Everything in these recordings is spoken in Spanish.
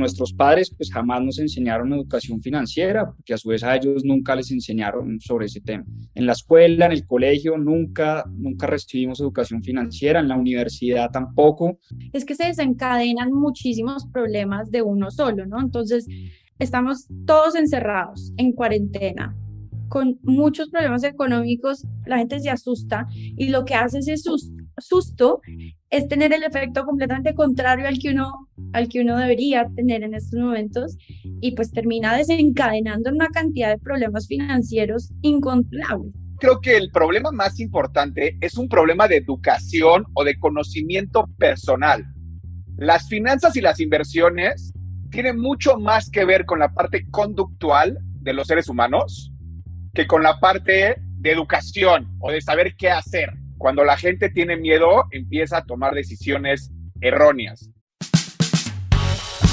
nuestros padres pues jamás nos enseñaron educación financiera, porque a su vez a ellos nunca les enseñaron sobre ese tema. En la escuela, en el colegio, nunca, nunca recibimos educación financiera, en la universidad tampoco. Es que se desencadenan muchísimos problemas de uno solo, ¿no? Entonces, estamos todos encerrados en cuarentena, con muchos problemas económicos, la gente se asusta y lo que hace ese susto es tener el efecto completamente contrario al que uno al que uno debería tener en estos momentos y pues termina desencadenando una cantidad de problemas financieros incontrolables. Creo que el problema más importante es un problema de educación o de conocimiento personal. Las finanzas y las inversiones tienen mucho más que ver con la parte conductual de los seres humanos que con la parte de educación o de saber qué hacer. Cuando la gente tiene miedo, empieza a tomar decisiones erróneas.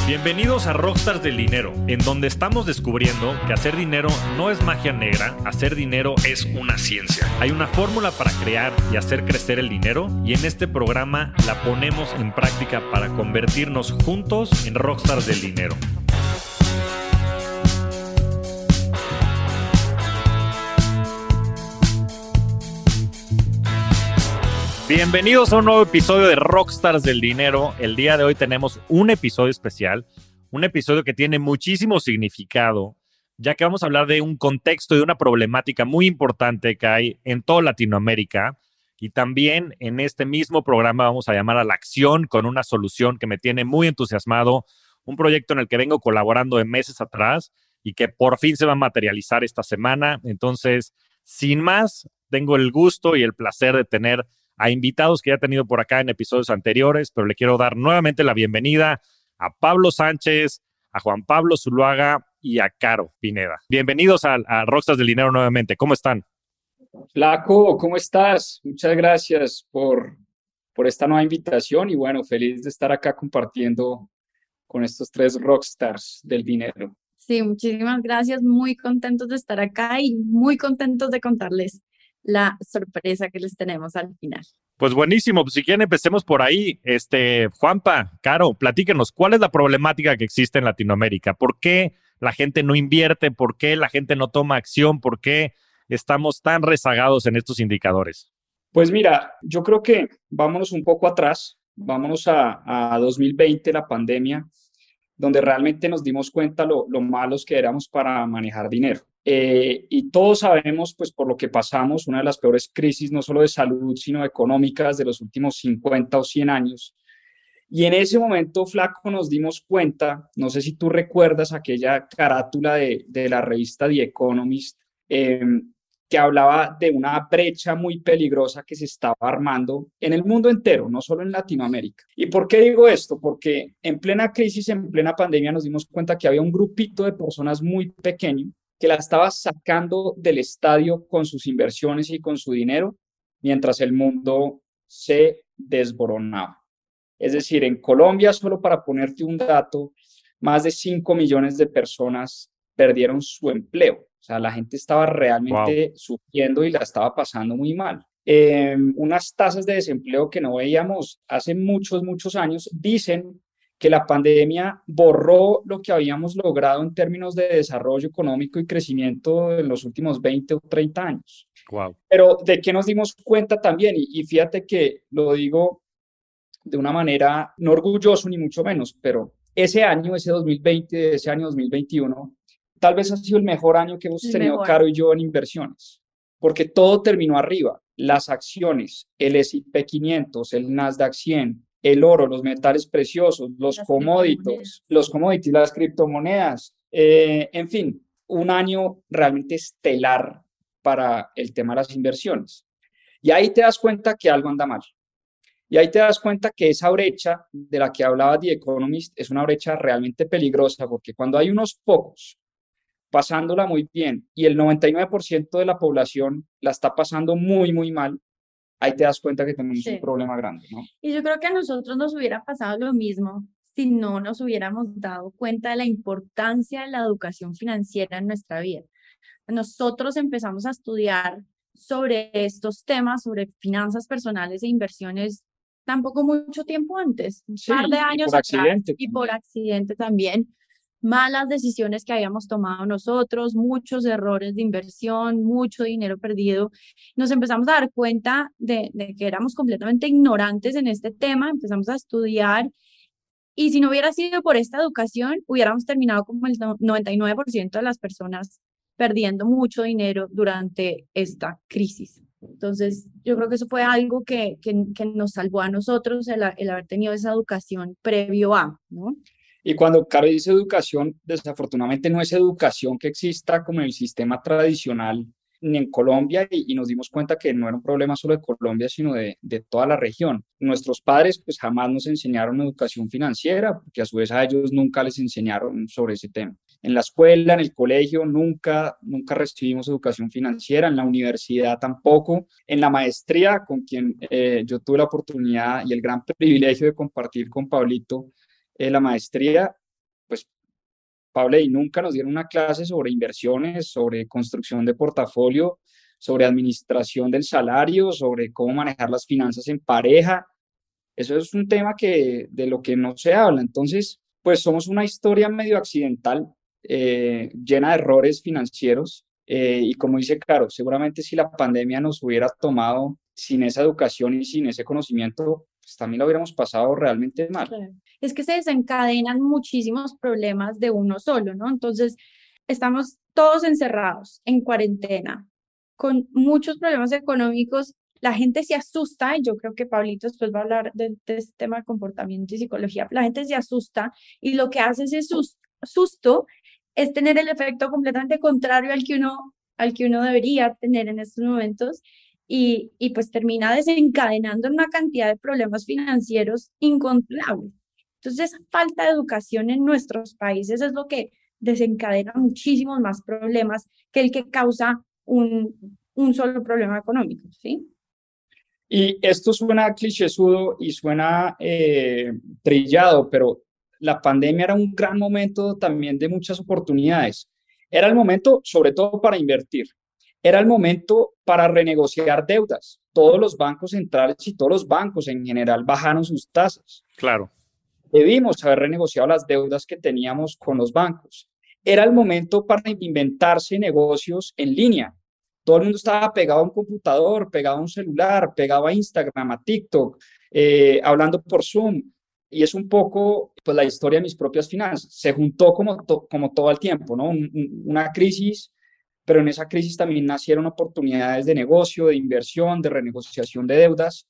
Bienvenidos a Rockstars del Dinero, en donde estamos descubriendo que hacer dinero no es magia negra, hacer dinero es una ciencia. Hay una fórmula para crear y hacer crecer el dinero y en este programa la ponemos en práctica para convertirnos juntos en Rockstars del Dinero. Bienvenidos a un nuevo episodio de Rockstars del Dinero. El día de hoy tenemos un episodio especial, un episodio que tiene muchísimo significado, ya que vamos a hablar de un contexto y de una problemática muy importante que hay en toda Latinoamérica. Y también en este mismo programa vamos a llamar a la acción con una solución que me tiene muy entusiasmado, un proyecto en el que vengo colaborando de meses atrás y que por fin se va a materializar esta semana. Entonces, sin más, tengo el gusto y el placer de tener a invitados que ya he tenido por acá en episodios anteriores, pero le quiero dar nuevamente la bienvenida a Pablo Sánchez, a Juan Pablo Zuluaga y a Caro Pineda. Bienvenidos a, a Rockstars del Dinero nuevamente. ¿Cómo están? Flaco, ¿cómo estás? Muchas gracias por, por esta nueva invitación y bueno, feliz de estar acá compartiendo con estos tres rockstars del dinero. Sí, muchísimas gracias. Muy contentos de estar acá y muy contentos de contarles la sorpresa que les tenemos al final. Pues buenísimo, pues si quieren empecemos por ahí. Este, Juanpa, Caro, platíquenos, ¿cuál es la problemática que existe en Latinoamérica? ¿Por qué la gente no invierte? ¿Por qué la gente no toma acción? ¿Por qué estamos tan rezagados en estos indicadores? Pues mira, yo creo que vámonos un poco atrás, vámonos a, a 2020, la pandemia, donde realmente nos dimos cuenta lo, lo malos que éramos para manejar dinero. Eh, y todos sabemos, pues por lo que pasamos, una de las peores crisis, no solo de salud, sino económicas de los últimos 50 o 100 años. Y en ese momento, Flaco, nos dimos cuenta, no sé si tú recuerdas aquella carátula de, de la revista The Economist, em, que hablaba de una brecha muy peligrosa que se estaba armando en el mundo entero, no solo en Latinoamérica. ¿Y por qué digo esto? Porque en plena crisis, en plena pandemia, nos dimos cuenta que había un grupito de personas muy pequeño que la estaba sacando del estadio con sus inversiones y con su dinero, mientras el mundo se desboronaba. Es decir, en Colombia, solo para ponerte un dato, más de 5 millones de personas perdieron su empleo. O sea, la gente estaba realmente sufriendo y la estaba pasando muy mal. Em, unas tasas de desempleo que no veíamos hace muchos, muchos años, dicen que la pandemia borró lo que habíamos logrado en términos de desarrollo económico y crecimiento en los últimos 20 o 30 años. Wow. Pero de qué nos dimos cuenta también, y, fíjate que lo digo de una manera no orgulloso ni mucho menos, pero ese año, ese 2020, ese año 2021, tal vez ha sido el mejor año que hemos tenido Caro y yo en inversiones, porque todo terminó arriba. Las acciones, el S&P 500, el Nasdaq 100, el oro, los metales preciosos, los commodities, los commodities, las criptomonedas, eh, en fin, un año realmente estelar para el tema de las inversiones. Y ahí te das cuenta que algo anda mal. Y ahí te das cuenta que esa brecha de la que hablaba The Economist es una brecha realmente peligrosa, porque cuando hay unos pocos pasándola muy bien y el 99% de la población la está pasando muy, muy mal, ahí te das cuenta que tenemos un problema grande, ¿no? Y yo creo que a nosotros nos hubiera pasado lo mismo si no nos hubiéramos dado cuenta de la importancia de la educación financiera en nuestra vida. Nosotros empezamos a estudiar sobre estos temas, sobre finanzas personales e inversiones tampoco mucho tiempo antes, un Sí, par de y años por atrás, accidente y por accidente también. Malas decisiones que habíamos tomado nosotros, muchos errores de inversión, mucho dinero perdido. Nos empezamos a dar cuenta de, que éramos completamente ignorantes en este tema, empezamos a estudiar y si no hubiera sido por esta educación, hubiéramos terminado como el no- 99% de las personas perdiendo mucho dinero durante esta crisis. Entonces, yo creo que eso fue algo que, que, que nos salvó a nosotros, el, el haber tenido esa educación previo a, ¿no? Y cuando Caro dice educación, desafortunadamente no es educación que exista como en el sistema tradicional ni en Colombia y, nos dimos cuenta que no era un problema solo de Colombia, sino de, de toda la región. Nuestros padres pues jamás nos enseñaron educación financiera, porque a su vez a ellos nunca les enseñaron sobre ese tema. En la escuela, en el colegio, nunca, nunca recibimos educación financiera, en la universidad tampoco, en la maestría, con quien eh, yo tuve la oportunidad y el gran privilegio de compartir con Pablito eh, la maestría, pues Pablo, y nunca nos dieron una clase sobre inversiones, sobre construcción de portafolio, sobre administración del salario, sobre cómo manejar las finanzas en pareja. Eso es un tema que de lo que no se habla. Entonces, pues somos una historia medio accidental, eh, llena de errores financieros. eh, y como dice Caro, seguramente si la pandemia nos hubiera tomado sin esa educación y sin ese conocimiento, pues también lo hubiéramos pasado realmente mal. Es que se desencadenan muchísimos problemas de uno solo, ¿no? Entonces, estamos todos encerrados en cuarentena, con muchos problemas económicos. La gente se asusta, y yo creo que Pablito después va a hablar de, este tema de comportamiento y psicología. La gente se asusta y lo que hace ese sus- susto es tener el efecto completamente contrario al que uno, al que uno debería tener en estos momentos y, y pues termina desencadenando una cantidad de problemas financieros incontrolables. Entonces, esa falta de educación en nuestros países es lo que desencadena muchísimos más problemas que el que causa un, un solo problema económico, ¿sí? Y esto suena clichésudo y suena eh, trillado, pero la pandemia era un gran momento también de muchas oportunidades. Era el momento, sobre todo, para invertir. Era el momento para renegociar deudas. Todos los bancos centrales y todos los bancos en general bajaron sus tasas. Claro. Debimos haber renegociado las deudas que teníamos con los bancos. Era el momento para inventarse negocios en línea. Todo el mundo estaba pegado a un computador, pegado a un celular, pegado a Instagram, a TikTok, eh, hablando por Zoom. Y es un poco pues, la historia de mis propias finanzas. Se juntó como, como todo el tiempo, ¿no? Un, un, una crisis, pero en esa crisis también nacieron oportunidades de negocio, de inversión, de renegociación de deudas.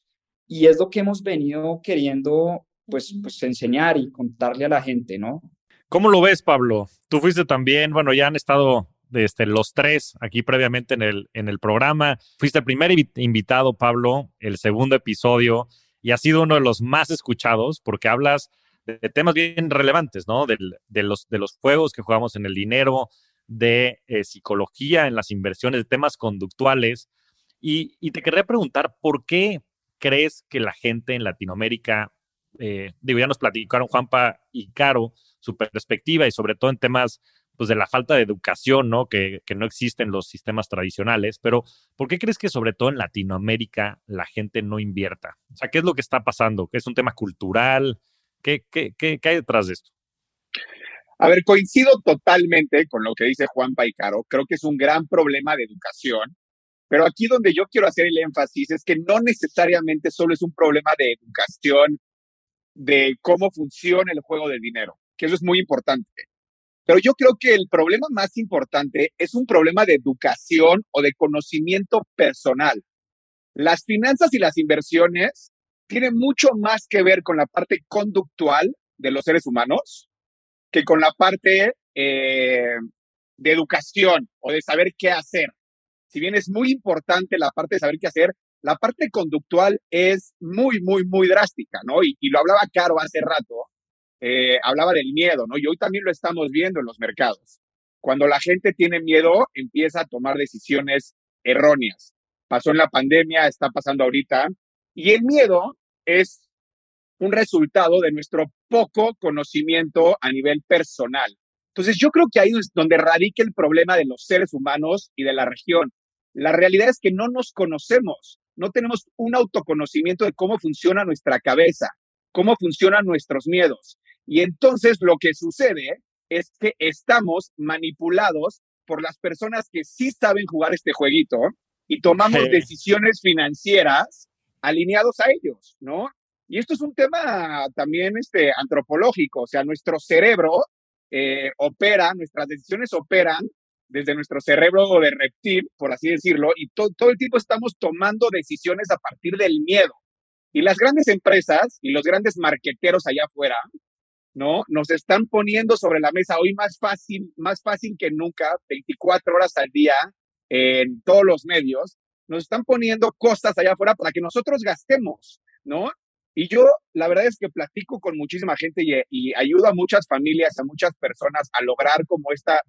Y es lo que hemos venido queriendo pues, pues enseñar y contarle a la gente, ¿no? ¿Cómo lo ves, Pablo? Tú fuiste también, bueno, ya han estado este, los tres aquí previamente en el, en el programa. Fuiste el primer invitado, Pablo, el segundo episodio, y ha sido uno de los más escuchados porque hablas de, de temas bien relevantes, ¿no? De, de, los, de los juegos que jugamos en el dinero, de eh, psicología en las inversiones, de temas conductuales. Y, y, te querría preguntar, ¿por qué crees que la gente en Latinoamérica, eh, digo, ya nos platicaron Juanpa y Caro, su perspectiva y sobre todo en temas pues, de la falta de educación, ¿no? Que, que, no existen los sistemas tradicionales, pero ¿por qué crees que sobre todo en Latinoamérica la gente no invierta? O sea, ¿qué es lo que está pasando? ¿Qué es un tema cultural? ¿Qué, qué, qué, qué hay detrás de esto? A ver, coincido totalmente con lo que dice Juan Paicaro. Creo que es un gran problema de educación, pero aquí donde yo quiero hacer el énfasis es que no necesariamente solo es un problema de educación de cómo funciona el juego del dinero, que eso es muy importante. Pero yo creo que el problema más importante es un problema de educación o de conocimiento personal. Las finanzas y las inversiones tienen mucho más que ver con la parte conductual de los seres humanos que con la parte eh, de educación o de saber qué hacer. Si bien es muy importante la parte de saber qué hacer, la parte conductual es muy, muy, muy drástica, ¿no? Y, lo hablaba Caro hace rato, eh, hablaba del miedo, ¿no? Y hoy también lo estamos viendo en los mercados. Cuando la gente tiene miedo, empieza a tomar decisiones erróneas. Pasó en la pandemia, está pasando ahorita. Y el miedo es un resultado de nuestro poco conocimiento a nivel personal. Entonces, yo creo que ahí es donde radica el problema de los seres humanos y de la región. La realidad es que no nos conocemos. No tenemos un autoconocimiento de cómo funciona nuestra cabeza, cómo funcionan nuestros miedos. Y entonces lo que sucede es que estamos manipulados por las personas que sí saben jugar este jueguito y tomamos decisiones financieras alineados a ellos, ¿no? Y esto es un tema también este, antropológico, o sea, nuestro cerebro eh, opera, nuestras decisiones operan desde nuestro cerebro de reptil, por así decirlo, y todo el tiempo estamos tomando decisiones a partir del miedo. Y las grandes empresas y los grandes marqueteros allá afuera, ¿no? Nos están poniendo sobre la mesa hoy más fácil, más fácil que nunca, 24 horas al día en todos los medios, nos están poniendo cosas allá afuera para que nosotros gastemos, ¿no? Y yo, la verdad es que platico con muchísima gente y, y ayudo a muchas familias, a muchas personas a lograr como esta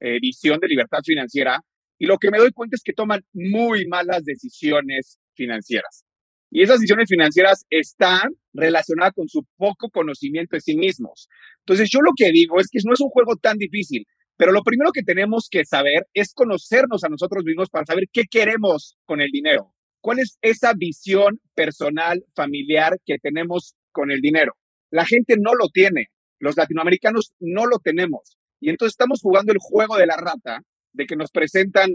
eh, visión de libertad financiera. Y lo que me doy cuenta es que toman muy malas decisiones financieras. Y esas decisiones financieras están relacionadas con su poco conocimiento de sí mismos. Entonces, yo lo que digo es que no es un juego tan difícil, pero lo primero que tenemos que saber es conocernos a nosotros mismos para saber qué queremos con el dinero. ¿Cuál es esa visión personal, familiar que tenemos con el dinero? La gente no lo tiene. Los latinoamericanos no lo tenemos. Y entonces estamos jugando el juego de la rata, de que nos presentan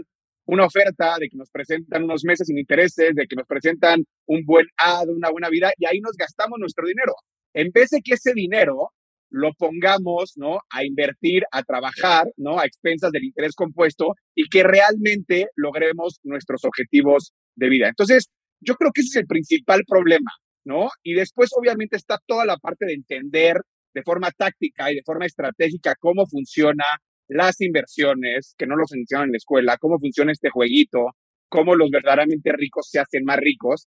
una oferta, de que nos presentan unos meses sin intereses, de que nos presentan un buen ad, una buena vida, y ahí nos gastamos nuestro dinero. En vez de que ese dinero lo pongamos, ¿no? A invertir, a trabajar, ¿no? A expensas del interés compuesto y que realmente logremos nuestros objetivos de vida. Entonces, yo creo que ese es el principal problema, ¿no? Y después, obviamente, está toda la parte de entender de forma táctica y de forma estratégica cómo funciona las inversiones, que no los enseñaron en la escuela, cómo funciona este jueguito, cómo los verdaderamente ricos se hacen más ricos.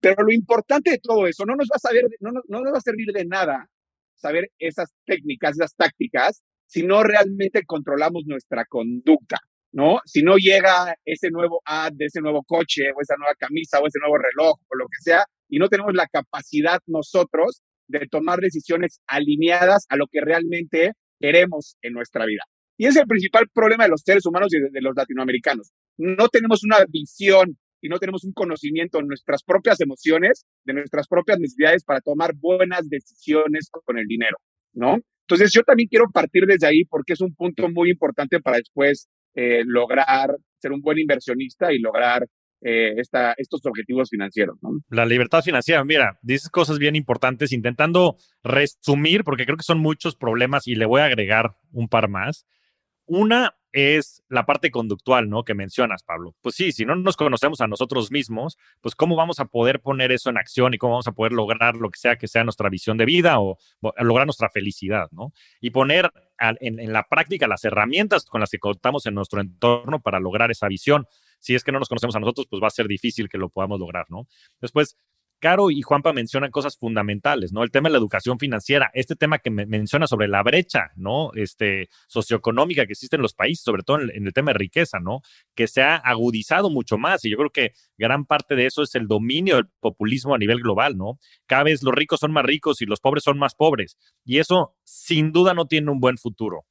Pero lo importante de todo eso, no nos va a, saber, no, no, no nos va a servir de nada saber esas técnicas, esas tácticas, si no realmente controlamos nuestra conducta, ¿no? Si no llega ese nuevo ad de ese nuevo coche o esa nueva camisa o ese nuevo reloj o lo que sea, y no tenemos la capacidad nosotros de tomar decisiones alineadas a lo que realmente queremos en nuestra vida. Y es el principal problema de los seres humanos y de, los latinoamericanos. No tenemos una visión y no tenemos un conocimiento de nuestras propias emociones, de nuestras propias necesidades para tomar buenas decisiones con el dinero, ¿no? Entonces yo también quiero partir desde ahí porque es un punto muy importante para después eh, lograr ser un buen inversionista y lograr eh, esta, estos objetivos financieros. ¿no? La libertad financiera, mira, dices cosas bien importantes, intentando resumir, porque creo que son muchos problemas y le voy a agregar un par más. Una es la parte conductual, ¿no? Que mencionas, Pablo. Pues sí, si no nos conocemos a nosotros mismos, pues cómo vamos a poder poner eso en acción y cómo vamos a poder lograr lo que sea que sea nuestra visión de vida o, lograr nuestra felicidad, ¿no? Y poner en, en, la práctica las herramientas con las que contamos en nuestro entorno para lograr esa visión si es que no nos conocemos a nosotros, pues va a ser difícil que lo podamos lograr, ¿no? Después, Caro y Juanpa mencionan cosas fundamentales, ¿no? El tema de la educación financiera, este tema que me menciona sobre la brecha, ¿no? Este, socioeconómica que existe en los países, sobre todo en, el tema de riqueza, ¿no? Que se ha agudizado mucho más y yo creo que gran parte de eso es el dominio del populismo a nivel global, ¿no? Cada vez los ricos son más ricos y los pobres son más pobres y eso sin duda no tiene un buen futuro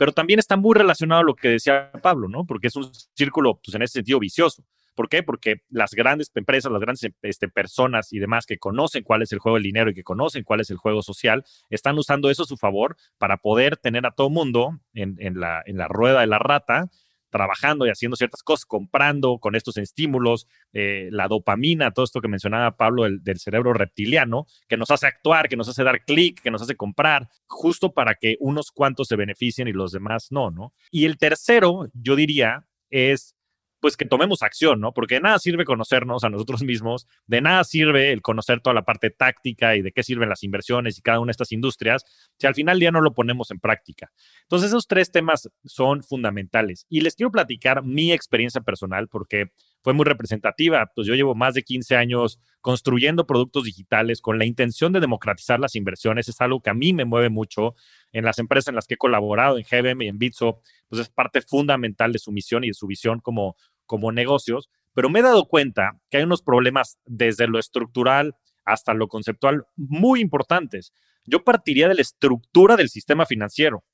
pero también está muy relacionado a lo que decía Pablo, ¿no? Porque es un círculo, pues en ese sentido, vicioso. ¿Por qué? Porque las grandes empresas, las grandes este, personas y demás que conocen cuál es el juego del dinero y que conocen cuál es el juego social, están usando eso a su favor para poder tener a todo mundo en, la rueda de la rata trabajando y haciendo ciertas cosas, comprando con estos estímulos, eh, la dopamina, todo esto que mencionaba Pablo del, cerebro reptiliano, que nos hace actuar, que nos hace dar clic, que nos hace comprar, justo para que unos cuantos se beneficien y los demás no, ¿no? Y el tercero, yo diría, es pues que tomemos acción, ¿no? Porque de nada sirve conocernos a nosotros mismos, de nada sirve el conocer toda la parte táctica y de qué sirven las inversiones y cada una de estas industrias, si al final ya no lo ponemos en práctica. Entonces, esos tres temas son fundamentales. Y les quiero platicar mi experiencia personal porque fue muy representativa. Pues yo llevo más de 15 años construyendo productos digitales con la intención de democratizar las inversiones. Es algo que a mí me mueve mucho en las empresas en las que he colaborado, en GBM y en Bitso, pues es parte fundamental de su misión y de su visión como, como negocios, pero me he dado cuenta que hay unos problemas desde lo estructural hasta lo conceptual muy importantes. Yo partiría de la estructura del sistema financiero.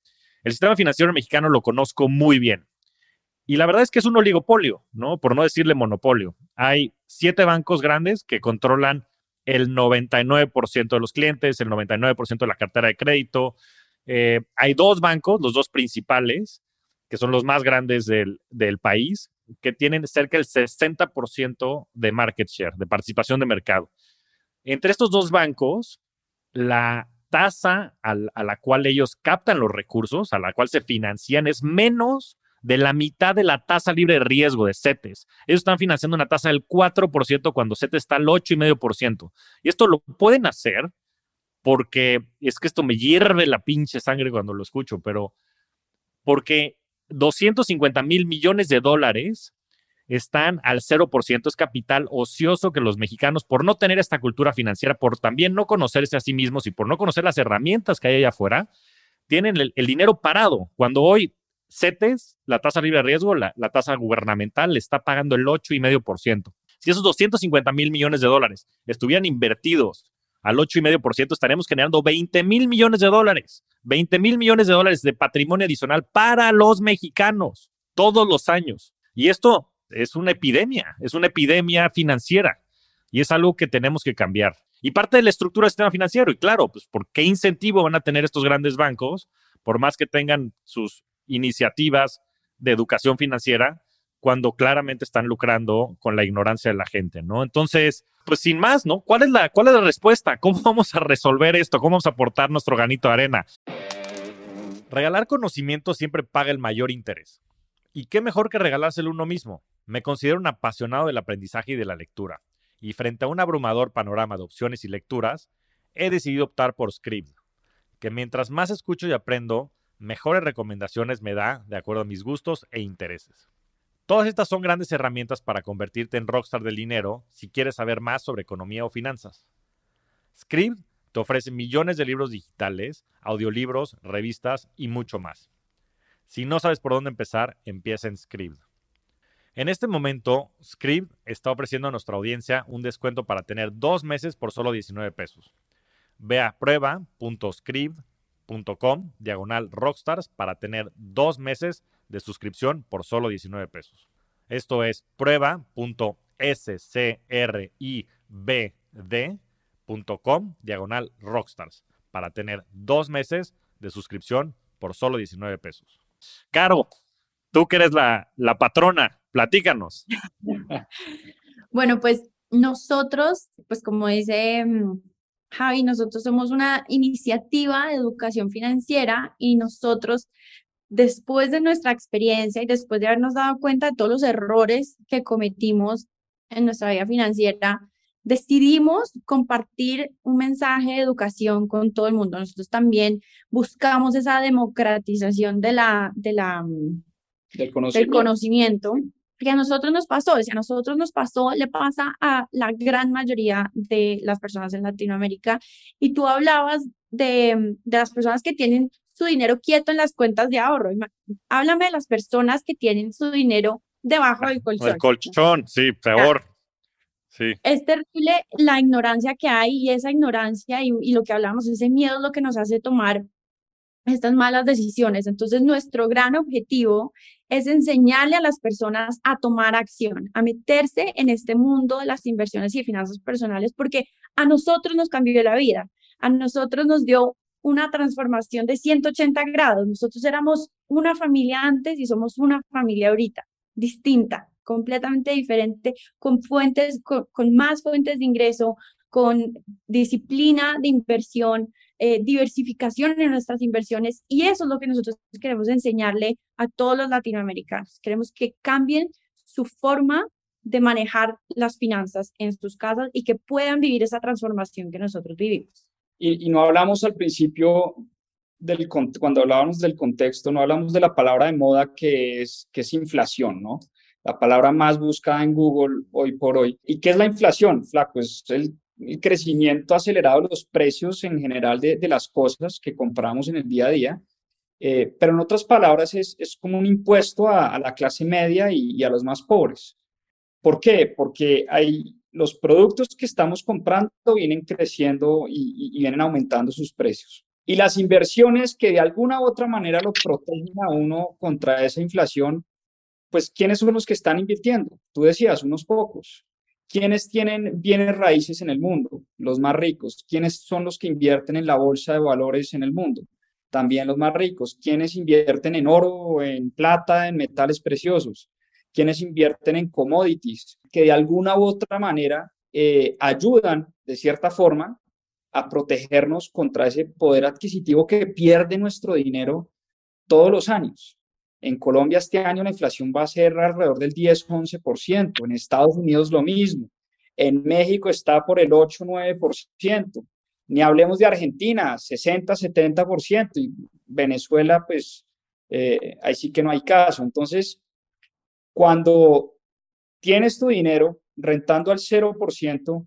El sistema financiero mexicano lo conozco muy bien. Y la verdad es que es un oligopolio, ¿no? Por no decirle monopolio. Hay siete bancos grandes que controlan el 99% de los clientes, el 99% de la cartera de crédito. Eh, hay dos bancos, los dos principales, que son los más grandes del, país, que tienen cerca del 60% de market share, de participación de mercado. Entre estos dos bancos, la tasa a la cual ellos captan los recursos, a la cual se financian, es menos de la mitad de la tasa libre de riesgo de CETES. Ellos están financiando una tasa del 4% cuando CETES está al 8,5%. Y esto lo pueden hacer porque es que esto me hierve la pinche sangre cuando lo escucho, pero porque 250 mil millones de dólares están al 0%. Es capital ocioso que los mexicanos, por no tener esta cultura financiera, por también no conocerse a sí mismos y por no conocer las herramientas que hay allá afuera, tienen el, dinero parado. Cuando hoy CETES, la tasa libre de riesgo, la, la tasa gubernamental, le está pagando el 8,5%. Si esos 250 mil millones de dólares estuvieran invertidos al 8,5%, estaremos generando 20 mil millones de dólares. 20 mil millones de dólares de patrimonio adicional para los mexicanos todos los años. Y esto es una epidemia, es una epidemia financiera y es algo que tenemos que cambiar. Y parte de la estructura del sistema financiero, y claro, pues ¿por qué incentivo van a tener estos grandes bancos, por más que tengan sus iniciativas de educación financiera, cuando claramente están lucrando con la ignorancia de la gente, ¿no? Entonces, pues sin más, ¿no? ¿Cuál es la, cuál es la respuesta? ¿Cómo vamos a resolver esto? ¿Cómo vamos a aportar nuestro ganito de arena? Regalar conocimiento siempre paga el mayor interés. ¿Y qué mejor que regalárselo uno mismo? Me considero un apasionado del aprendizaje y de la lectura. Y frente a un abrumador panorama de opciones y lecturas, he decidido optar por Script, que mientras más escucho y aprendo, mejores recomendaciones me da de acuerdo a mis gustos e intereses. Todas estas son grandes herramientas para convertirte en rockstar del dinero si quieres saber más sobre economía o finanzas. Script te ofrece millones de libros digitales, audiolibros, revistas y mucho más. Si no sabes por dónde empezar, empieza en Script. En este momento, Script está ofreciendo a nuestra audiencia un descuento para tener dos meses por solo 19 pesos. Ve a prueba.script.com diagonal rockstars para tener dos meses de suscripción por solo 19 pesos. Esto es prueba.scribd.com diagonal rockstars para tener dos meses de suscripción por solo 19 pesos. Caro, tú que eres la, la patrona, platícanos. bueno, pues nosotros, pues como dice mm, Javi, nosotros somos una iniciativa de educación financiera y nosotros después de nuestra experiencia y después de habernos dado cuenta de todos los errores que cometimos en nuestra vida financiera, decidimos compartir un mensaje de educación con todo el mundo. Nosotros también buscamos esa democratización de la, de la, del conocimiento. Del conocimiento que a nosotros nos pasó, si a nosotros nos pasó, le pasa a la gran mayoría de las personas en Latinoamérica. Y tú hablabas de, de las personas que tienen su dinero quieto en las cuentas de ahorro. Háblame de las personas que tienen su dinero debajo del colchón. El colchón, sí, peor. Sí. Es terrible la ignorancia que hay y esa ignorancia y, y, lo que hablamos, ese miedo es lo que nos hace tomar estas malas decisiones. Entonces, nuestro gran objetivo es enseñarle a las personas a tomar acción, a meterse en este mundo de las inversiones y finanzas personales, porque a nosotros nos cambió la vida, a nosotros nos dio una transformación de 180 grados. Nosotros éramos una familia antes y somos una familia ahorita, distinta, completamente diferente, con fuentes, con, más fuentes de ingreso, con disciplina de inversión, eh, diversificación en nuestras inversiones. Y eso es lo que nosotros queremos enseñarle a todos los latinoamericanos. Queremos que cambien su forma de manejar las finanzas en sus casas y que puedan vivir esa transformación que nosotros vivimos. Y, no hablamos al principio, del, cuando hablábamos del contexto, no hablamos de la palabra de moda que es, que es inflación, ¿no? La palabra más buscada en Google hoy por hoy. ¿Y qué es la inflación, Flaco? Es el, crecimiento acelerado de los precios en general de, de, las cosas que compramos en el día a día. Eh, pero en otras palabras, es, es como un impuesto a, la clase media y, y, a los más pobres. ¿Por qué? Porque hay los productos que estamos comprando vienen creciendo y, vienen aumentando sus precios. Y las inversiones que de alguna u otra manera lo protegen a uno contra esa inflación, pues, ¿quiénes son los que están invirtiendo? Tú decías, unos pocos. ¿Quiénes tienen bienes raíces en el mundo? Los más ricos. ¿Quiénes son los que invierten en la bolsa de valores en el mundo? También los más ricos. ¿Quiénes invierten en oro, en plata, en metales preciosos? ¿Quiénes invierten en commodities? Que de alguna u otra manera eh, ayudan, de cierta forma, a protegernos contra ese poder adquisitivo que pierde nuestro dinero todos los años. En Colombia este año la inflación va a ser alrededor del 10-11%, en Estados Unidos lo mismo, en México está por el 8-9%, ni hablemos de Argentina, 60-70%, y Venezuela, pues eh, ahí sí que no hay caso. Entonces, cuando tienes tu dinero rentando al 0%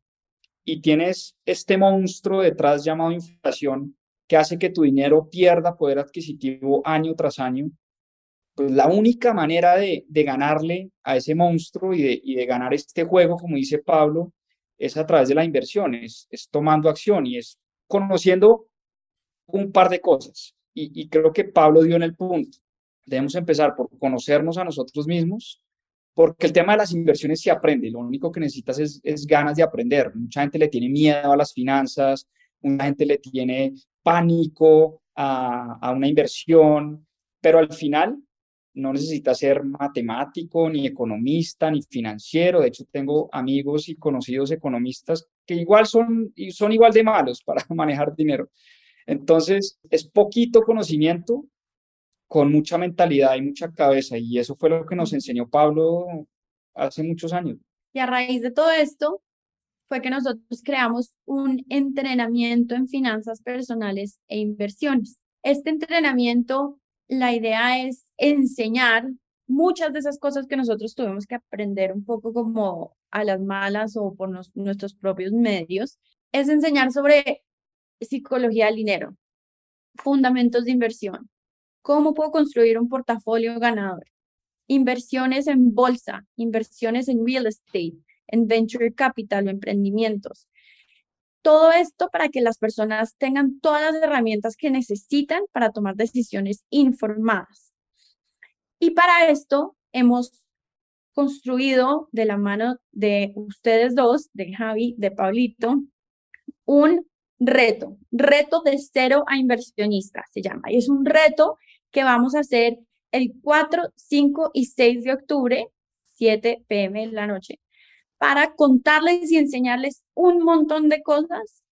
y tienes este monstruo detrás llamado inflación que hace que tu dinero pierda poder adquisitivo año tras año, pues la única manera de, ganarle a ese monstruo y de, y de, ganar este juego, como dice Pablo, es a través de la inversión, es, tomando acción y es conociendo un par de cosas. Y, creo que Pablo dio en el punto. Debemos empezar por conocernos a nosotros mismos, porque el tema de las inversiones se aprende. Lo único que necesitas es, es ganas de aprender. Mucha gente le tiene miedo a las finanzas, mucha gente le tiene pánico a, a una inversión, pero al final no necesita ser matemático, ni economista, ni financiero. De hecho, tengo amigos y conocidos economistas que igual son, son igual de malos para manejar dinero. Entonces, es poquito conocimiento con mucha mentalidad y mucha cabeza. Y eso fue lo que nos enseñó Pablo hace muchos años. Y a raíz de todo esto, fue que nosotros creamos un entrenamiento en finanzas personales e inversiones. Este entrenamiento la idea es enseñar muchas de esas cosas que nosotros tuvimos que aprender un poco como a las malas o por nuestros propios medios, es enseñar sobre psicología del dinero, fundamentos de inversión, cómo puedo construir un portafolio ganador, inversiones en bolsa, inversiones en real estate, en venture capital o emprendimientos, todo esto para que las personas tengan todas las herramientas que necesitan para tomar decisiones informadas. Y para esto hemos construido de la mano de ustedes dos, de Javi, de Pablito, un reto, reto de cero a inversionista se llama. Y es un reto que vamos a hacer el 4, 5 y 6 de octubre, 7 pm en la noche para contarles y enseñarles un montón de cosas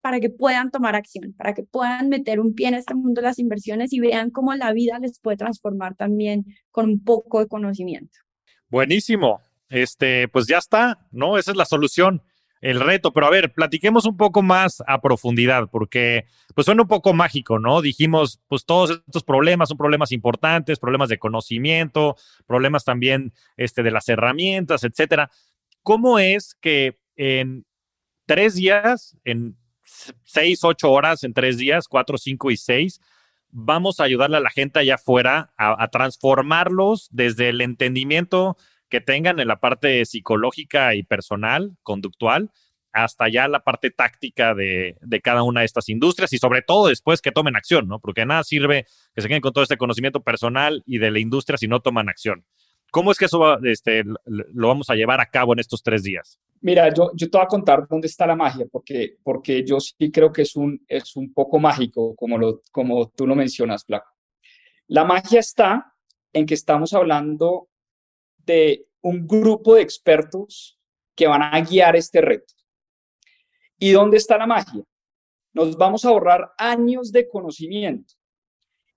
para que puedan tomar acción, para que puedan meter un pie en este mundo de las inversiones y vean cómo la vida les puede transformar también con un poco de conocimiento. Buenísimo. Este, pues ya está, ¿no? Esa es la solución, el reto. Pero a ver, platiquemos un poco más a profundidad, porque pues suena un poco mágico, ¿no? Dijimos, pues todos estos problemas son problemas importantes, problemas de conocimiento, problemas también este, de las herramientas, etcétera. ¿Cómo es que en tres días, en seis, ocho horas, en tres días, cuatro, cinco y seis, vamos a ayudarle a la gente allá afuera a, transformarlos desde el entendimiento que tengan en la parte psicológica y personal, conductual, hasta ya la parte táctica de, de, cada una de estas industrias y sobre todo después que tomen acción, ¿no? Porque nada sirve que se queden con todo este conocimiento personal y de la industria si no toman acción. ¿Cómo es que eso este, lo vamos a llevar a cabo en estos tres días? Mira, yo, yo te voy a contar dónde está la magia, porque, porque yo sí creo que es un, es un poco mágico, como, lo, como tú lo mencionas, Flaco. La magia está en que estamos hablando de un grupo de expertos que van a guiar este reto. ¿Y dónde está la magia? Nos vamos a ahorrar años de conocimiento.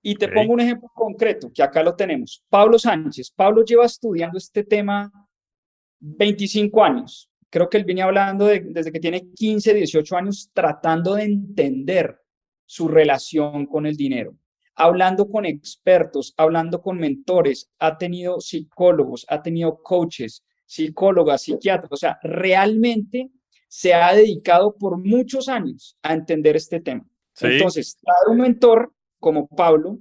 Y te pongo un ejemplo concreto, que acá lo tenemos. Pablo Sánchez. Pablo lleva estudiando este tema 25 años. Creo que él viene hablando desde que tiene 15, 18 años, tratando de entender su relación con el dinero, hablando con expertos, hablando con mentores, ha tenido psicólogos, ha tenido coaches, psicólogas, psiquiatras, o sea, realmente se ha dedicado por muchos años a entender este tema. Entonces, traer un mentor como Pablo,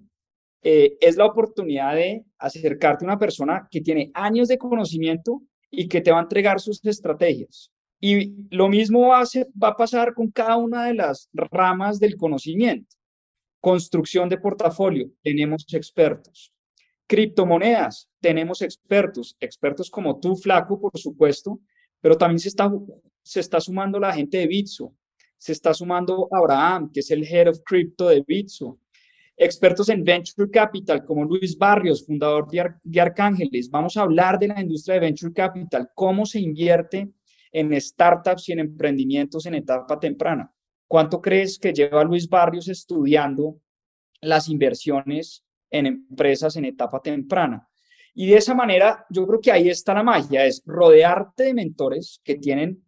eh, es la oportunidad de acercarte a una persona que tiene años de conocimiento y que te va a entregar sus estrategias. Y lo mismo va a pasar con cada una de las ramas del conocimiento. Construcción de portafolio, tenemos expertos. Criptomonedas, tenemos expertos, expertos como tú, Flaco, por supuesto, pero también se está, se está sumando la gente de Bitso, se está sumando Abraham, que es el Head of Crypto de Bitso, expertos en Venture Capital como Luis Barrios, fundador de, de Arcángeles. Vamos a hablar de la industria de Venture Capital, cómo se invierte en startups y en emprendimientos en etapa temprana. ¿Cuánto crees que lleva Luis Barrios estudiando las inversiones en empresas en etapa temprana? Y de esa manera, yo creo que ahí está la magia, es rodearte de mentores que tienen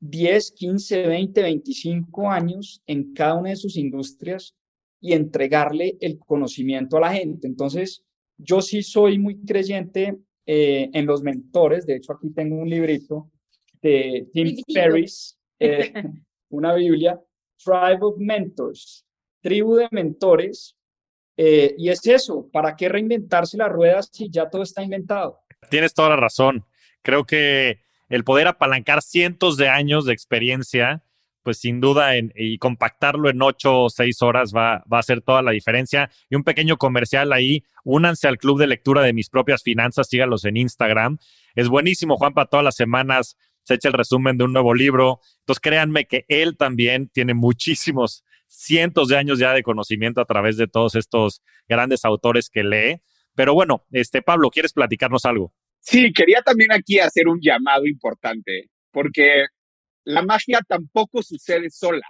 10, 15, 20, 25 años en cada una de sus industrias y entregarle el conocimiento a la gente. Entonces, yo sí soy muy creyente eh, en los mentores. De hecho, aquí tengo un librito de Tim Ferriss, eh, una Biblia, Tribe of Mentors, tribu de mentores. Eh, y es eso, ¿para qué reinventarse las ruedas si ya todo está inventado? Tienes toda la razón. Creo que el poder apalancar cientos de años de experiencia, pues sin duda, y compactarlo en ocho o seis horas va, a hacer toda la diferencia. Y un pequeño comercial ahí, únanse al club de lectura de mis propias finanzas, sígalos en Instagram. Es buenísimo, Juan, para todas las semanas se echa el resumen de un nuevo libro. Entonces, créanme que él también tiene muchísimos, cientos de años ya de conocimiento a través de todos estos grandes autores que lee. Pero bueno, este Pablo, ¿quieres platicarnos algo? Sí, quería también aquí hacer un llamado importante, porque la magia tampoco sucede sola.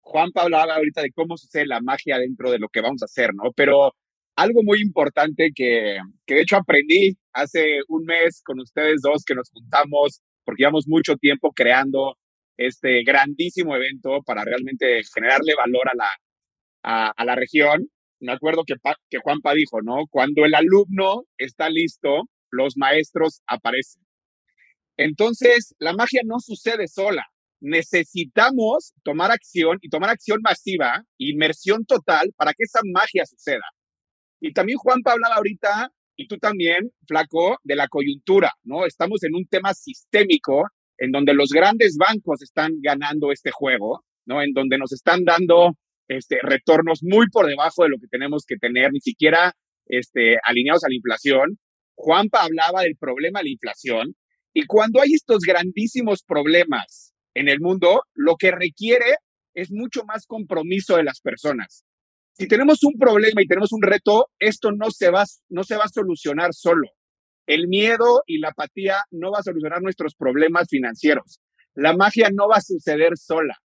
Juan Pablo habla ahorita de cómo sucede la magia dentro de lo que vamos a hacer, ¿no? Pero algo muy importante que, que de hecho aprendí hace un mes con ustedes dos que nos juntamos, porque llevamos mucho tiempo creando este grandísimo evento para realmente generarle valor a la, a, la región. Me acuerdo que, que Juanpa dijo, ¿no? Cuando el alumno está listo, los maestros aparecen. Entonces, la magia no sucede sola. Necesitamos tomar acción y tomar acción masiva, inmersión total para que esa magia suceda. Y también Juanpa hablaba ahorita, y tú también, Flaco, de la coyuntura, ¿no? Estamos en un tema sistémico en donde los grandes bancos están ganando este juego, ¿no? En donde nos están dando este, retornos muy por debajo de lo que tenemos que tener, ni siquiera este, alineados a la inflación. Juanpa hablaba del problema de la inflación y cuando hay estos grandísimos problemas en el mundo, lo que requiere es mucho más compromiso de las personas. Si tenemos un problema y tenemos un reto, esto no se va, no se va a solucionar solo. El miedo y la apatía no va a solucionar nuestros problemas financieros. La magia no va a suceder sola.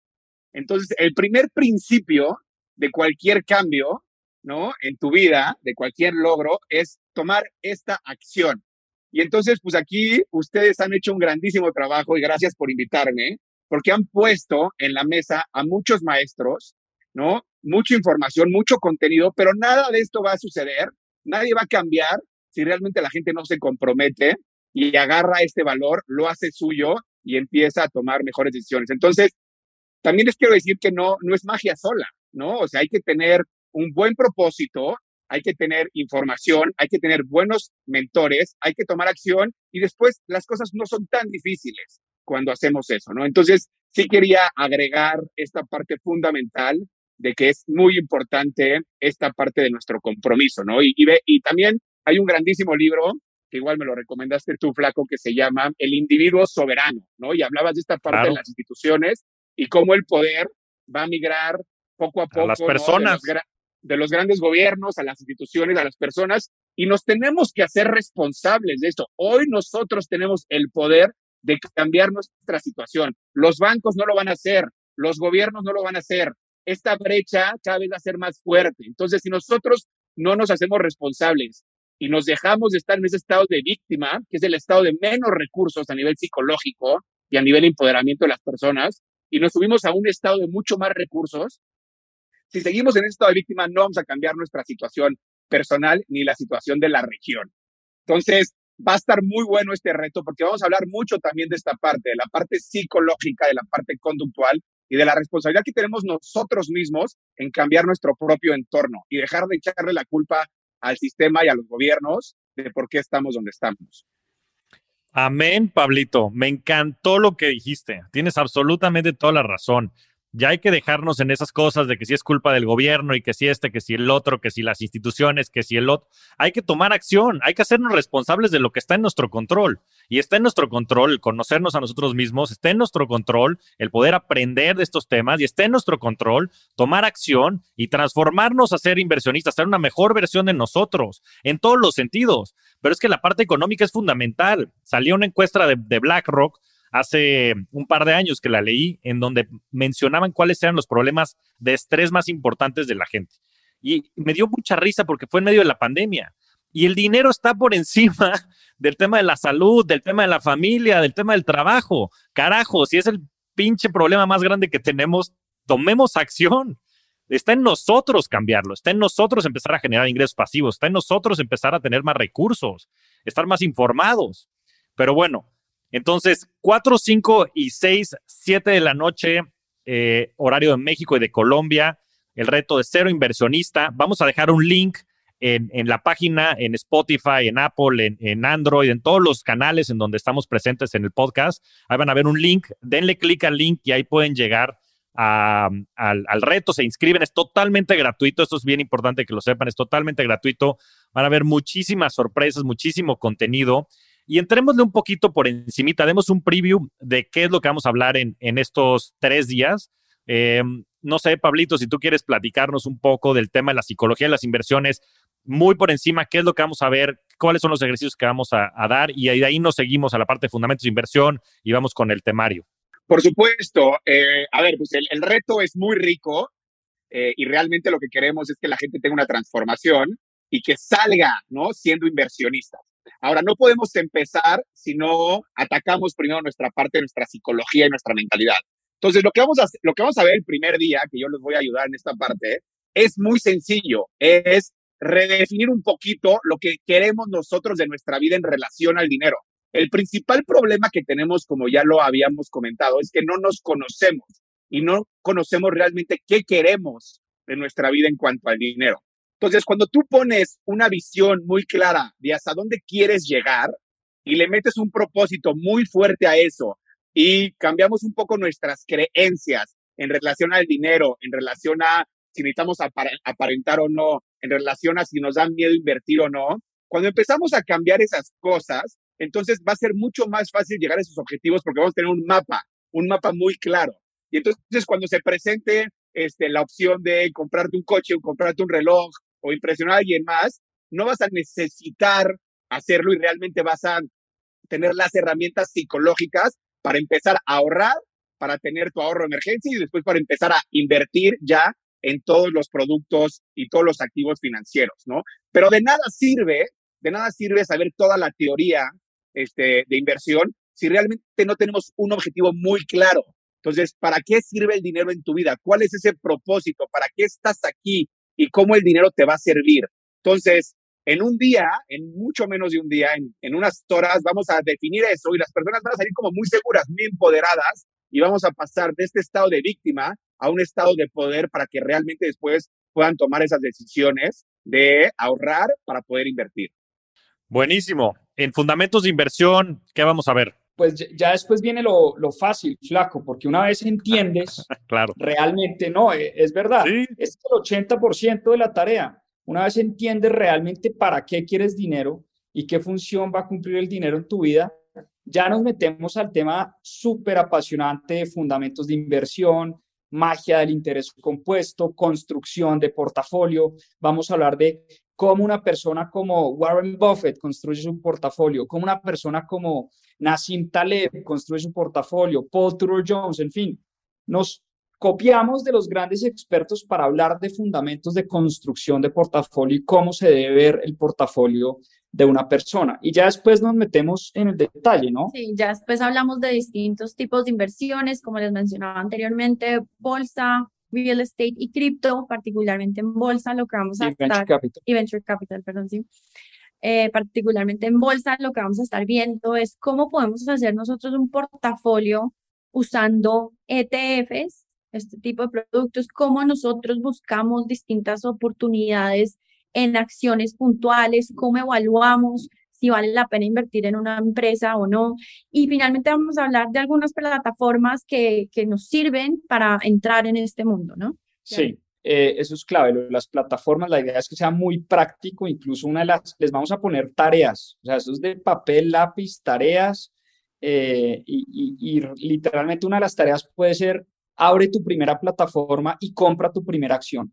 Entonces, el primer principio de cualquier cambio, ¿no? En tu vida, de cualquier logro, es tomar esta acción. Y entonces, pues aquí ustedes han hecho un grandísimo trabajo y gracias por invitarme, porque han puesto en la mesa a muchos maestros, ¿no? Mucha información, mucho contenido, pero nada de esto va a suceder, nadie va a cambiar si realmente la gente no se compromete y agarra este valor, lo hace suyo y empieza a tomar mejores decisiones. Entonces, también les quiero decir que no, no es magia sola, ¿no? O sea, hay que tener un buen propósito, hay que tener información, hay que tener buenos mentores, hay que tomar acción y después las cosas no son tan difíciles cuando hacemos eso, ¿no? Entonces, sí quería agregar esta parte fundamental de que es muy importante esta parte de nuestro compromiso, ¿no? Y, y, y también hay un grandísimo libro que igual me lo recomendaste tú, Flaco, que se llama El individuo soberano, ¿no? Y hablabas de esta parte de las instituciones y cómo el poder va a migrar poco a poco. A las personas. De, los, de los grandes gobiernos, a las instituciones, a las personas, y nos tenemos que hacer responsables de esto. Hoy nosotros tenemos el poder de cambiar nuestra situación. Los bancos no lo van a hacer, los gobiernos no lo van a hacer. Esta brecha cada vez va a ser más fuerte. Entonces, si nosotros no nos hacemos responsables y nos dejamos de estar en ese estado de víctima, que es el estado de menos recursos a nivel psicológico y a nivel de empoderamiento de las personas, y nos subimos a un estado de mucho más recursos, si seguimos en ese estado de víctima, no vamos a cambiar nuestra situación personal ni la situación de la región. Entonces, va a estar muy bueno este reto porque vamos a hablar mucho también de esta parte, de la parte psicológica, de la parte conductual y de la responsabilidad que tenemos nosotros mismos en cambiar nuestro propio entorno y dejar de echarle la culpa al sistema y a los gobiernos de por qué estamos donde estamos. Amén, Pablito. Me encantó lo que dijiste. Tienes absolutamente toda la razón. Ya hay que dejarnos en esas cosas de que si es culpa del gobierno y que si este, que si el otro, que si las instituciones, que si el otro. Hay que tomar acción, hay que hacernos responsables de lo que está en nuestro control. Y está en nuestro control conocernos a nosotros mismos, está en nuestro control el poder aprender de estos temas y está en nuestro control tomar acción y transformarnos a ser inversionistas, ser una mejor versión de nosotros en todos los sentidos. Pero es que la parte económica es fundamental. Salió una encuesta de, de BlackRock hace un par de años que la leí, en donde mencionaban cuáles eran los problemas de estrés más importantes de la gente. Y me dio mucha risa porque fue en medio de la pandemia. Y el dinero está por encima del tema de la salud, del tema de la familia, del tema del trabajo. Carajo, si es el pinche problema más grande que tenemos, tomemos acción. Está en nosotros cambiarlo, está en nosotros empezar a generar ingresos pasivos, está en nosotros empezar a tener más recursos, estar más informados. Pero bueno, entonces, 4, 5 y 6, 7 de la noche, eh, horario de México y de Colombia, el reto de cero inversionista. Vamos a dejar un link en, la página, en Spotify, en Apple, en, Android, en todos los canales en donde estamos presentes en el podcast. Ahí van a ver un link. Denle clic al link y ahí pueden llegar al, al, reto. Se inscriben. Es totalmente gratuito. Esto es bien importante que lo sepan. Es totalmente gratuito. Van a ver muchísimas sorpresas, muchísimo contenido. Y entrémosle un poquito por encimita, demos un preview de qué es lo que vamos a hablar en, estos tres días. Eh, no sé, Pablito, si tú quieres platicarnos un poco del tema de la psicología de las inversiones, muy por encima, qué es lo que vamos a ver, cuáles son los ejercicios que vamos a, dar y de ahí nos seguimos a la parte de fundamentos de inversión y vamos con el temario. Por supuesto. Eh, a ver, pues el, reto es muy rico eh, y realmente lo que queremos es que la gente tenga una transformación y que salga, ¿no? Siendo inversionistas. Ahora, no podemos empezar si no atacamos primero nuestra parte, nuestra psicología y nuestra mentalidad. Entonces, lo que vamos a, lo que vamos a ver el primer día, que yo les voy a ayudar en esta parte, es muy sencillo, es redefinir un poquito lo que queremos nosotros de nuestra vida en relación al dinero. El principal problema que tenemos, como ya lo habíamos comentado, es que no nos conocemos y no conocemos realmente qué queremos de nuestra vida en cuanto al dinero. Entonces, cuando tú pones una visión muy clara de hasta dónde quieres llegar y le metes un propósito muy fuerte a eso y cambiamos un poco nuestras creencias en relación al dinero, en relación a si necesitamos aparentar o no, en relación a si nos da miedo invertir o no, cuando empezamos a cambiar esas cosas, entonces va a ser mucho más fácil llegar a esos objetivos porque vamos a tener un mapa, un mapa muy claro. Y entonces cuando se presente este, la opción de comprarte un coche o comprarte un reloj o impresionar a alguien más, no vas a necesitar hacerlo y realmente vas a tener las herramientas psicológicas para empezar a ahorrar, para tener tu ahorro de emergencia y después para empezar a invertir ya en todos los productos y todos los activos financieros, ¿no? Pero de nada sirve, de nada sirve saber toda la teoría este, de inversión si realmente no tenemos un objetivo muy claro. Entonces, ¿para qué sirve el dinero en tu vida? ¿Cuál es ese propósito? ¿Para qué estás aquí? y cómo el dinero te va a servir. Entonces, en un día, en mucho menos de un día, en, unas horas, vamos a definir eso y las personas van a salir como muy seguras, muy empoderadas y vamos a pasar de este estado de víctima a un estado de poder para que realmente después puedan tomar esas decisiones de ahorrar para poder invertir. Buenísimo. En fundamentos de inversión, ¿qué vamos a ver? pues ya después viene lo, fácil, flaco, porque una vez entiendes, claro. realmente no, e, es, verdad, es el 80% de la tarea. Una vez entiendes realmente para qué quieres dinero y qué función va a cumplir el dinero en tu vida, ya nos metemos al tema súper apasionante de fundamentos de inversión, magia del interés compuesto, construcción de portafolio. Vamos a hablar de cómo una persona como Warren Buffett construye su portafolio, cómo una persona como Nassim Taleb construye su portafolio, Paul Tudor Jones, en fin, nos copiamos de los grandes expertos para hablar de fundamentos de construcción de portafolio y cómo se debe ver el portafolio de una persona. Y ya después nos metemos en el detalle, ¿no? Sí, ya después hablamos de distintos tipos de inversiones, como les mencionaba anteriormente, bolsa, real estate y cripto, particularmente en bolsa, lo que vamos a y venture capital. y venture capital, perdón, sí. Eh, particularmente en bolsa, lo que vamos a estar viendo es cómo podemos hacer nosotros un portafolio usando ETFs, este tipo de productos, cómo nosotros buscamos distintas oportunidades en acciones puntuales, cómo evaluamos si vale la pena invertir en una empresa o no. Y finalmente vamos a hablar de algunas plataformas que, que nos sirven para entrar en este mundo, ¿no? Sí, eh, eso es clave. Las plataformas, la idea es que sea muy práctico, incluso una de las, les vamos a poner tareas, o sea, eso es de papel, lápiz, tareas, eh, y, y, literalmente una de las tareas puede ser, abre tu primera plataforma y compra tu primera acción,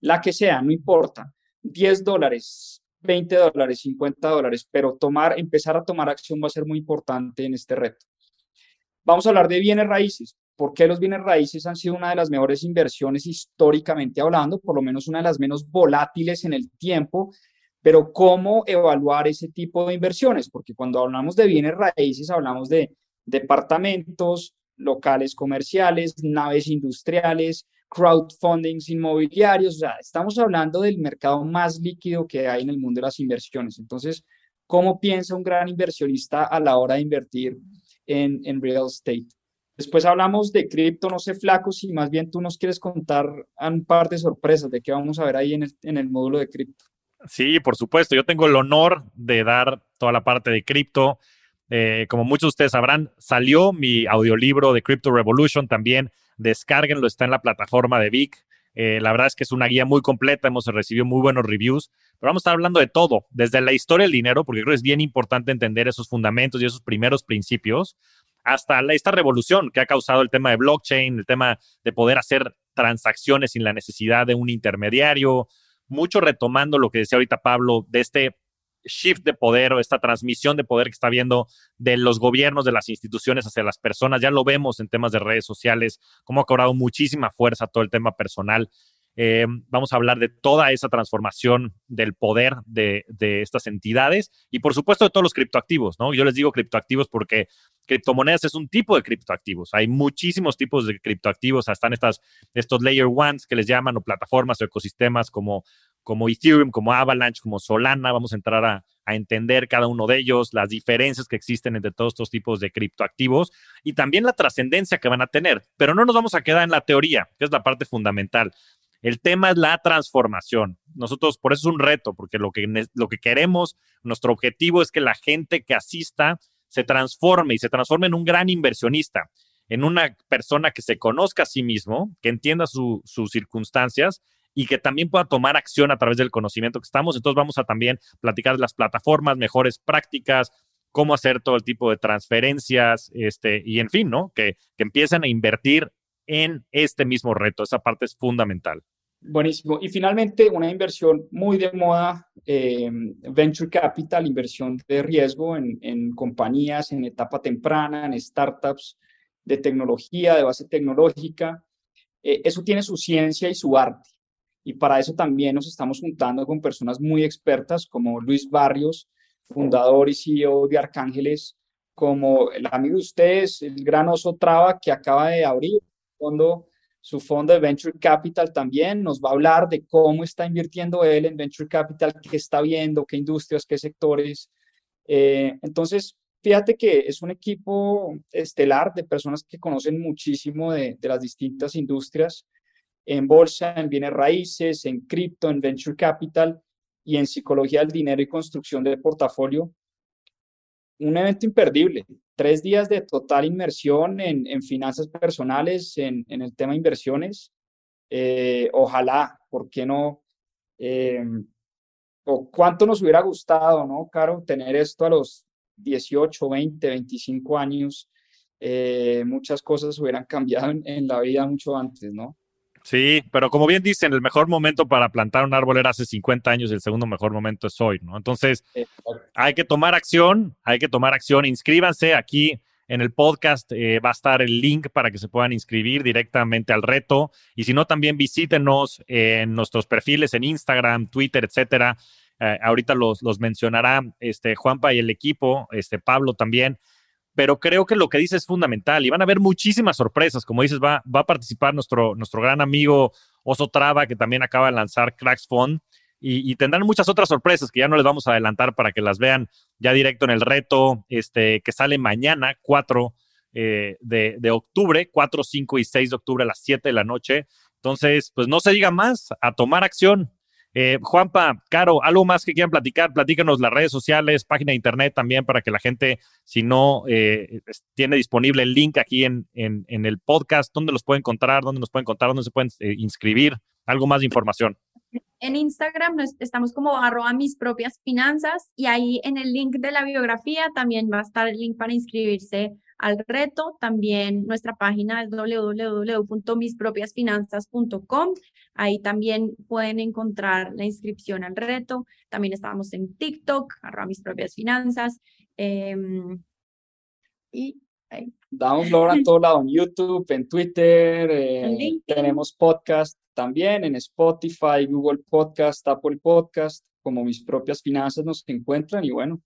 la que sea, no importa, 10 dólares, 20 dólares, 50 dólares, pero tomar, empezar a tomar acción va a ser muy importante en este reto. Vamos a hablar de bienes raíces. ¿Por qué los bienes raíces han sido una de las mejores inversiones históricamente hablando? Por lo menos una de las menos volátiles en el tiempo. Pero ¿cómo evaluar ese tipo de inversiones? Porque cuando hablamos de bienes raíces, hablamos de departamentos, locales comerciales, naves industriales, crowdfundings inmobiliarios. O sea, estamos hablando del mercado más líquido que hay en el mundo de las inversiones. Entonces, ¿cómo piensa un gran inversionista a la hora de invertir en, en real estate? Después hablamos de cripto, no sé, flaco, si más bien tú nos quieres contar un par de sorpresas de qué vamos a ver ahí en el, en el módulo de cripto. Sí, por supuesto. Yo tengo el honor de dar toda la parte de cripto. Eh, como muchos de ustedes sabrán, salió mi audiolibro de Crypto Revolution también. Descárguenlo, está en la plataforma de Vic. Eh, la verdad es que es una guía muy completa, hemos recibido muy buenos reviews, pero vamos a estar hablando de todo, desde la historia del dinero, porque creo que es bien importante entender esos fundamentos y esos primeros principios, hasta esta revolución que ha causado el tema de blockchain, el tema de poder hacer transacciones sin la necesidad de un intermediario, mucho retomando lo que decía ahorita Pablo de este shift de poder o esta transmisión de poder que está viendo de los gobiernos, de las instituciones hacia las personas. Ya lo vemos en temas de redes sociales, cómo ha cobrado muchísima fuerza todo el tema personal. Eh, vamos a hablar de toda esa transformación del poder de, estas entidades y por supuesto de todos los criptoactivos, ¿no? Yo les digo criptoactivos porque criptomonedas es un tipo de criptoactivos. Hay muchísimos tipos de criptoactivos, están estas, estos layer ones que les llaman o plataformas o ecosistemas como, como Ethereum, como Avalanche, como Solana. Vamos a entrar a, entender cada uno de ellos, las diferencias que existen entre todos estos tipos de criptoactivos y también la trascendencia que van a tener. Pero no nos vamos a quedar en la teoría, que es la parte fundamental. El tema es la transformación. Nosotros, por eso es un reto, porque lo que, lo que queremos, nuestro objetivo es que la gente que asista se transforme y se transforme en un gran inversionista, en una persona que se conozca a sí mismo, que entienda sus circunstancias y que también pueda tomar acción a través del conocimiento que estamos. Entonces vamos a también platicar de las plataformas, mejores prácticas, cómo hacer todo el tipo de transferencias, este, y en fin, ¿no? Que, que empiecen a invertir en este mismo reto. Esa parte es fundamental. Buenísimo. Y finalmente, una inversión muy de moda, eh, venture capital, inversión de riesgo en, en, compañías en etapa temprana, en startups de tecnología, de base tecnológica. Eh, eso tiene su ciencia y su arte. Y para eso también nos estamos juntando con personas muy expertas como Luis Barrios, fundador y CEO de Arcángeles, como el amigo de ustedes, el gran oso Traba, que acaba de abrir fondo, su fondo de Venture Capital también nos va a hablar de cómo está invirtiendo él en Venture Capital, qué está viendo, qué industrias, qué sectores. Eh, entonces, fíjate que es un equipo estelar de personas que conocen muchísimo de, de las distintas industrias en bolsa, en bienes raíces, en cripto, en Venture Capital y en psicología del dinero y construcción de portafolio. Un evento imperdible tres días de total inmersión en, finanzas personales, en, el tema inversiones. Eh, ojalá, ¿por qué no? Eh, o cuánto nos hubiera gustado, ¿no, Caro? Tener esto a los 18, 20, 25 años. Eh, muchas cosas hubieran cambiado en la vida mucho antes, ¿no? Sí, pero como bien dicen, el mejor momento para plantar un árbol era hace 50 años y el segundo mejor momento es hoy, ¿no? Entonces, hay que tomar acción, hay que tomar acción. Inscríbanse aquí en el podcast, eh, va a estar el link para que se puedan inscribir directamente al reto. Y si no, también visítenos en nuestros perfiles en Instagram, Twitter, etcétera. Eh, ahorita los, los mencionará este, Juanpa y el equipo, este, Pablo también pero creo que lo que dice es fundamental y van a haber muchísimas sorpresas. Como dices, va, va a participar nuestro, nuestro gran amigo Oso Traba, que también acaba de lanzar Cracks Fund, y, tendrán muchas otras sorpresas que ya no les vamos a adelantar para que las vean ya directo en el reto este, que sale mañana, 4 eh, de, de, octubre, 4, 5 y 6 de octubre a las 7 de la noche. Entonces, pues no se diga más, a tomar acción. Eh, Juanpa, Caro, algo más que quieran platicar, platícanos las redes sociales, página de internet también para que la gente, si no, eh, tiene disponible el link aquí en, en, el podcast, dónde los pueden encontrar, dónde nos pueden encontrar, dónde se pueden eh, inscribir, algo más de información. En Instagram estamos como arroba mis propias finanzas y ahí en el link de la biografía también va a estar el link para inscribirse al reto. También nuestra página es www.mispropiasfinanzas.com. Ahí también pueden encontrar la inscripción al reto. También estamos en TikTok, arroba mis propias finanzas. Em, y ahí. Damos logro a todo lado, en YouTube, en Twitter, eh, tenemos podcast también en Spotify, Google Podcast, Apple Podcast, como mis propias finanzas nos encuentran y bueno,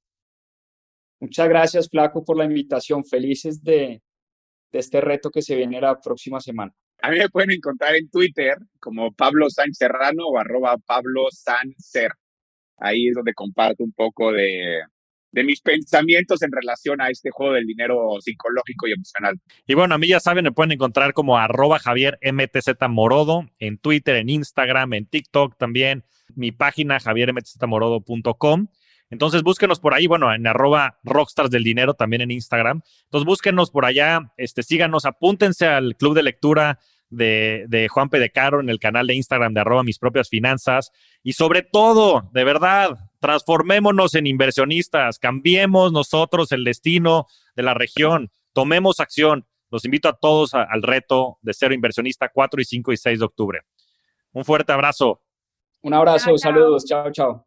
Muchas gracias, Flaco, por la invitación. Felices de, este reto que se viene la próxima semana. A mí me pueden encontrar en Twitter como Pablo Sánchez Serrano o arroba Pablo Sancer. Ahí es donde comparto un poco de, de mis pensamientos en relación a este juego del dinero psicológico y emocional. Y bueno, a mí ya saben, me pueden encontrar como arroba Javier MTZ Morodo en Twitter, en Instagram, en TikTok también. Mi página javiermtzmorodo.com. Entonces búsquenos por ahí, bueno, en arroba rockstars del dinero también en Instagram. Entonces búsquenos por allá, este, síganos, apúntense al club de lectura de, de Juan P. de Caro en el canal de Instagram de arroba mis propias finanzas. Y sobre todo, de verdad, transformémonos en inversionistas, cambiemos nosotros el destino de la región, tomemos acción. Los invito a todos al reto de ser inversionista 4 y 5 y 6 de octubre. Un fuerte abrazo. Un abrazo, saludos, chao, chao.